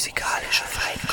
musikalische Freiheit.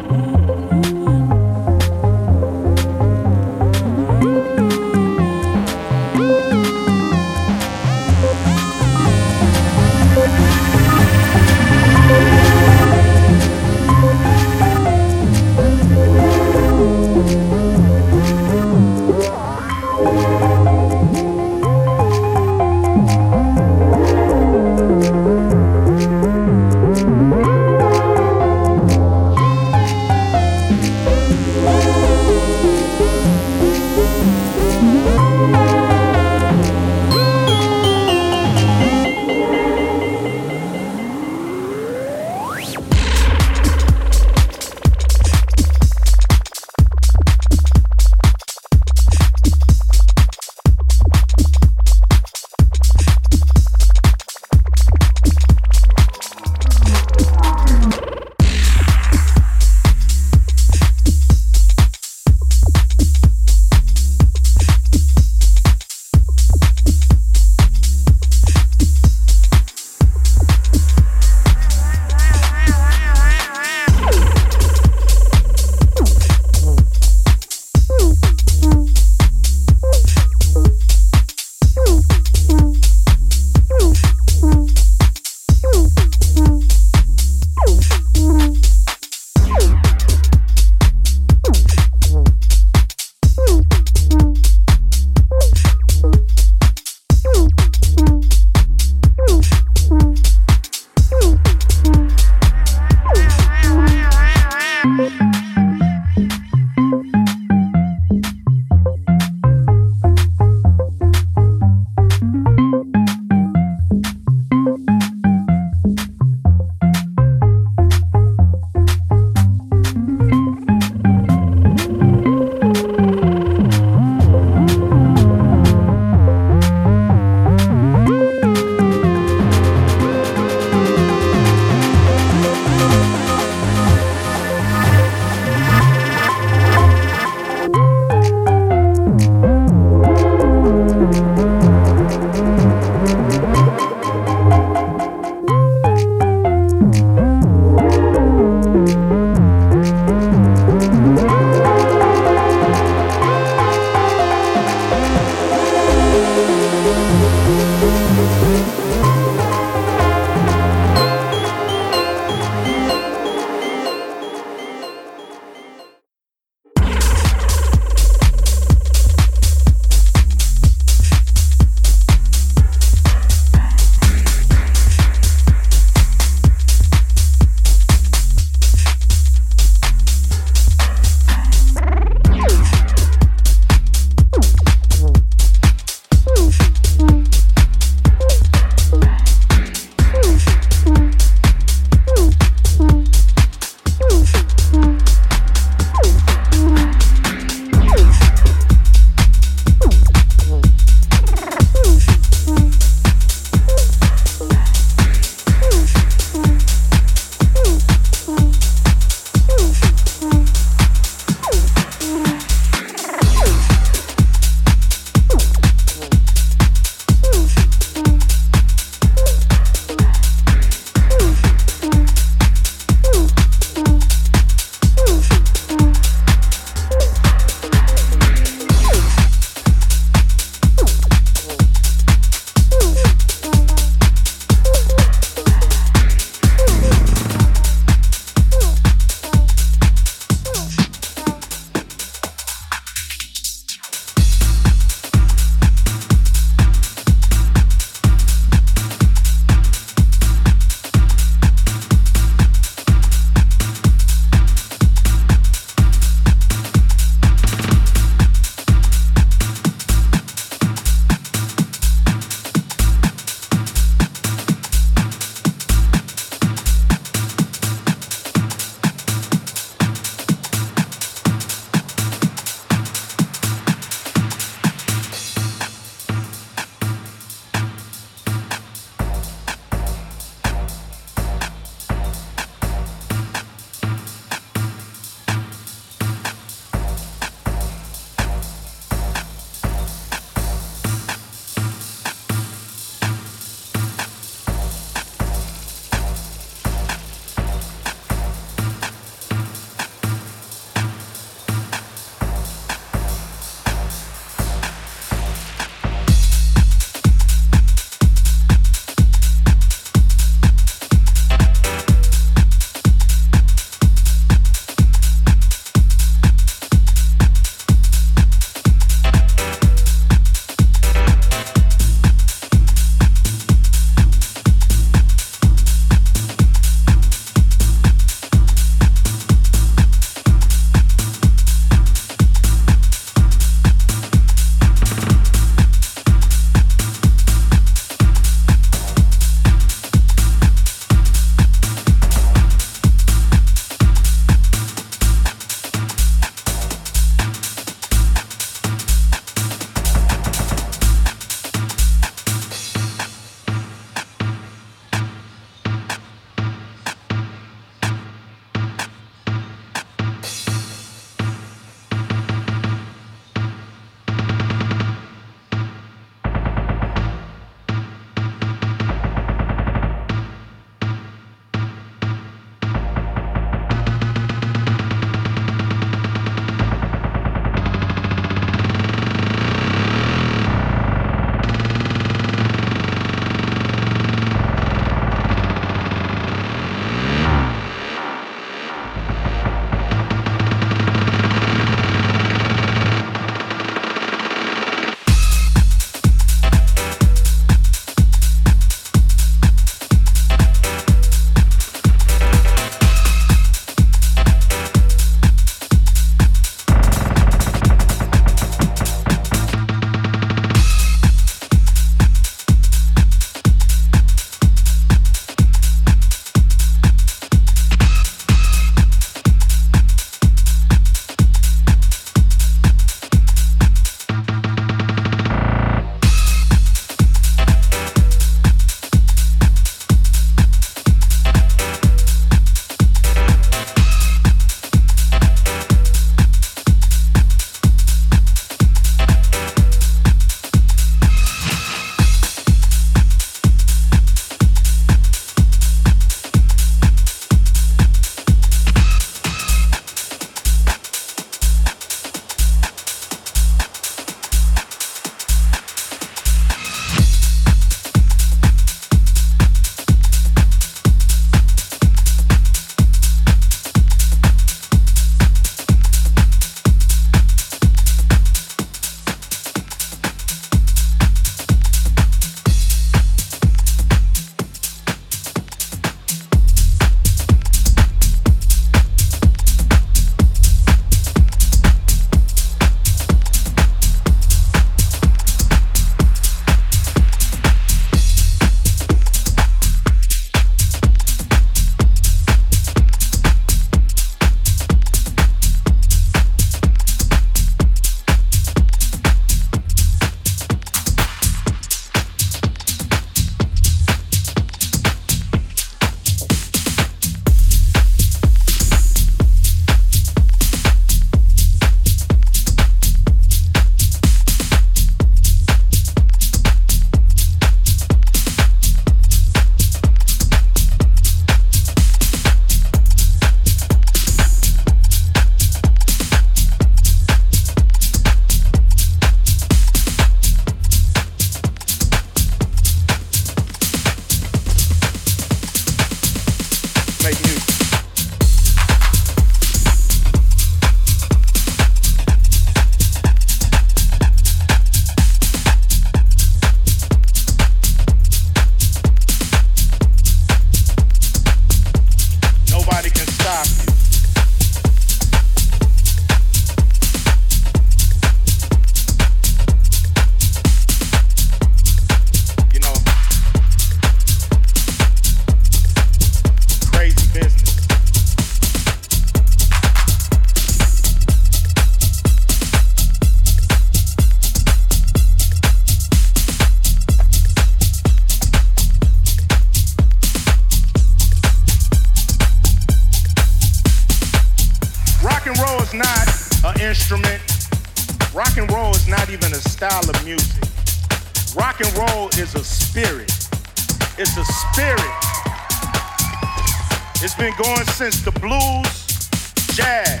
Been going since the blues, jazz,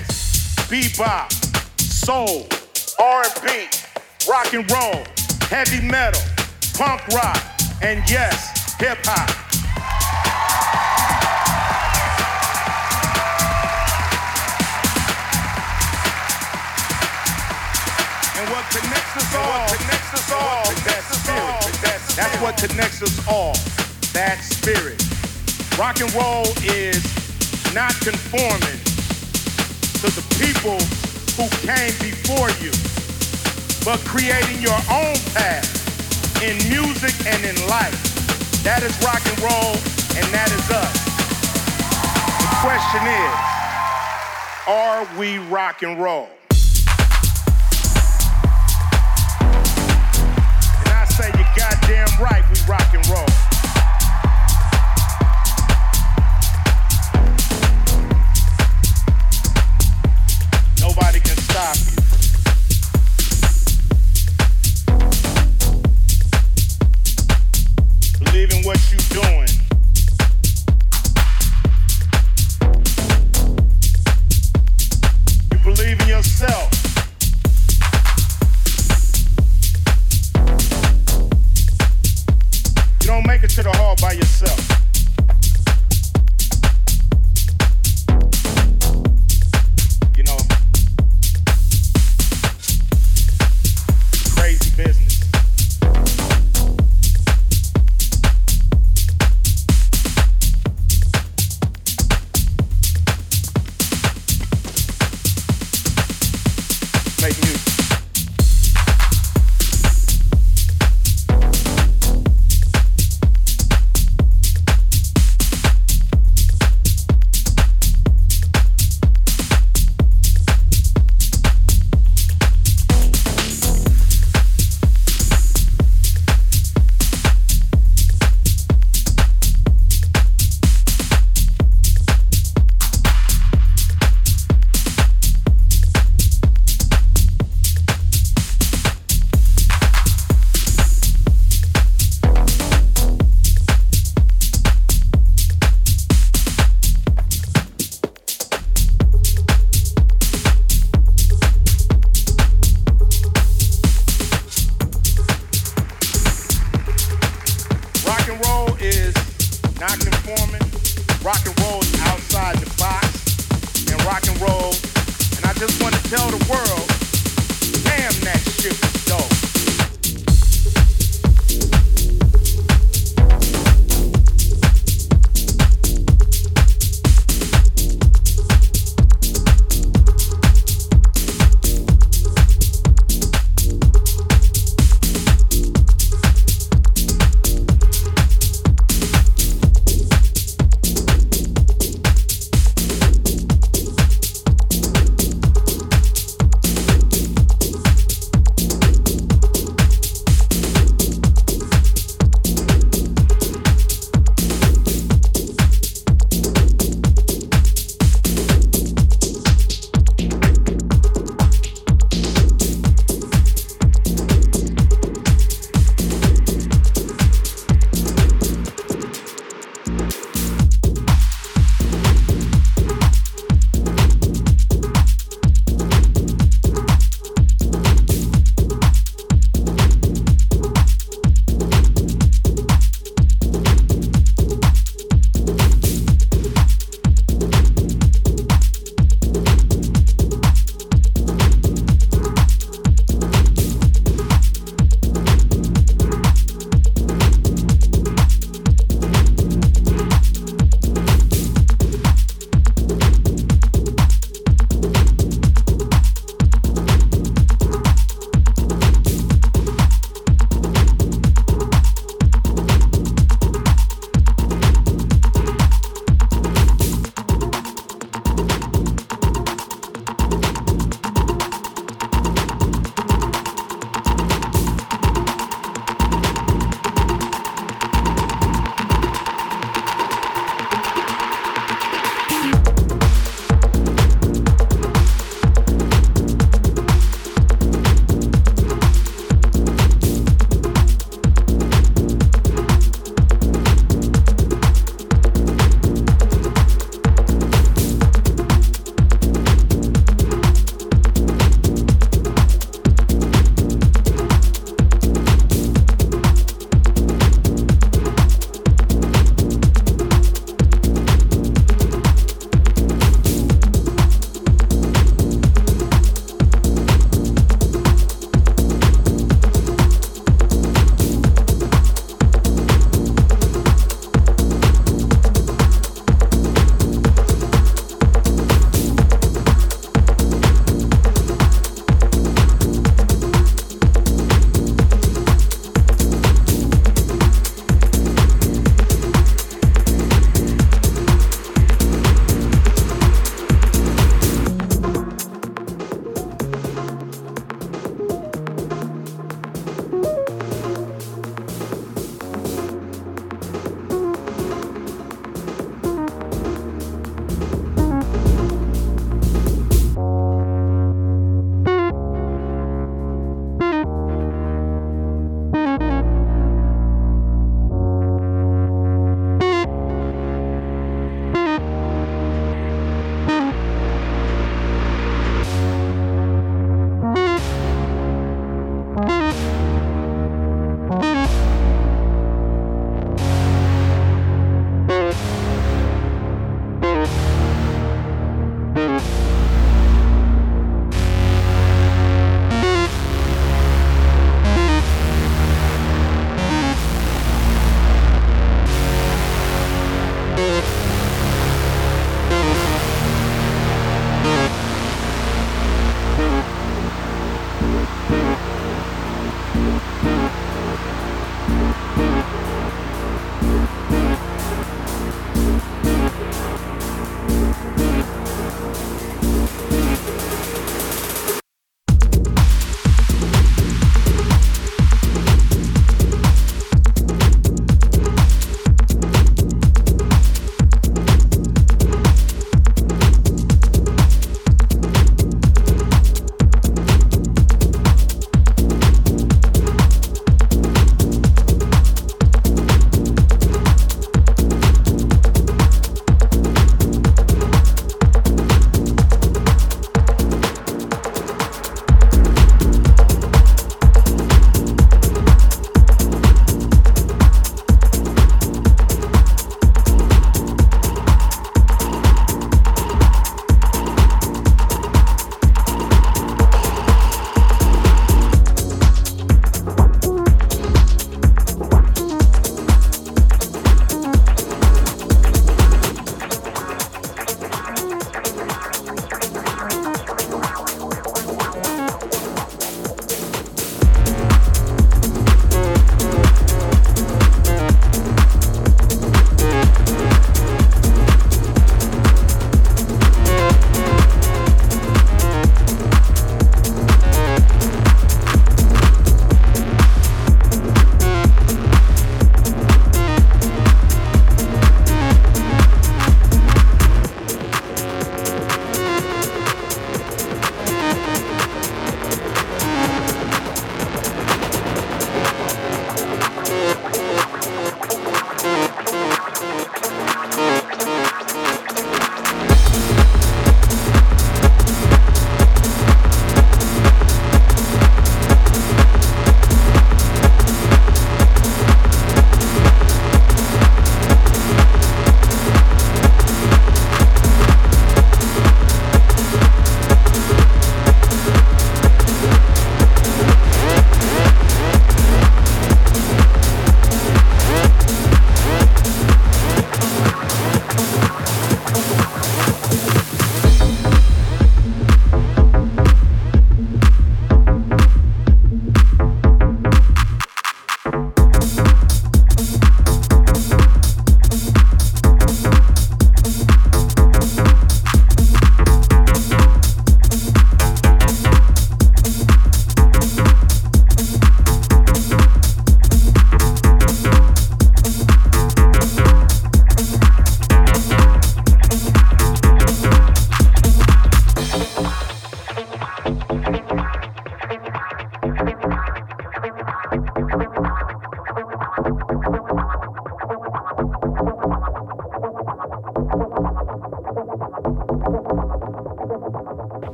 bebop, soul, R&B, rock and roll, heavy metal, punk rock, and yes, hip hop. And what connects us all, connects us all. That's what connects us all, that spirit. Rock and roll is not conforming to the people who came before you, but creating your own path in music and in life. That is rock and roll, and that is us. The question is, are we rock and roll? And I say you goddamn right we rock and roll.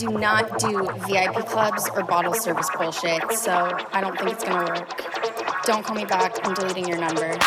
Do not do VIP clubs or bottle service bullshit, so I don't think it's gonna work. Don't call me back. I'm deleting your number.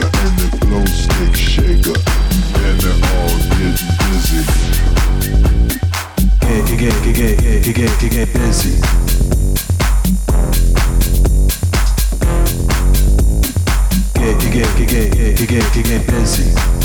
and the glow stick shaker, and they're all getting busy. Get, get, get, get, get, get, get, busy. Get, get, get, get, get, get, get busy.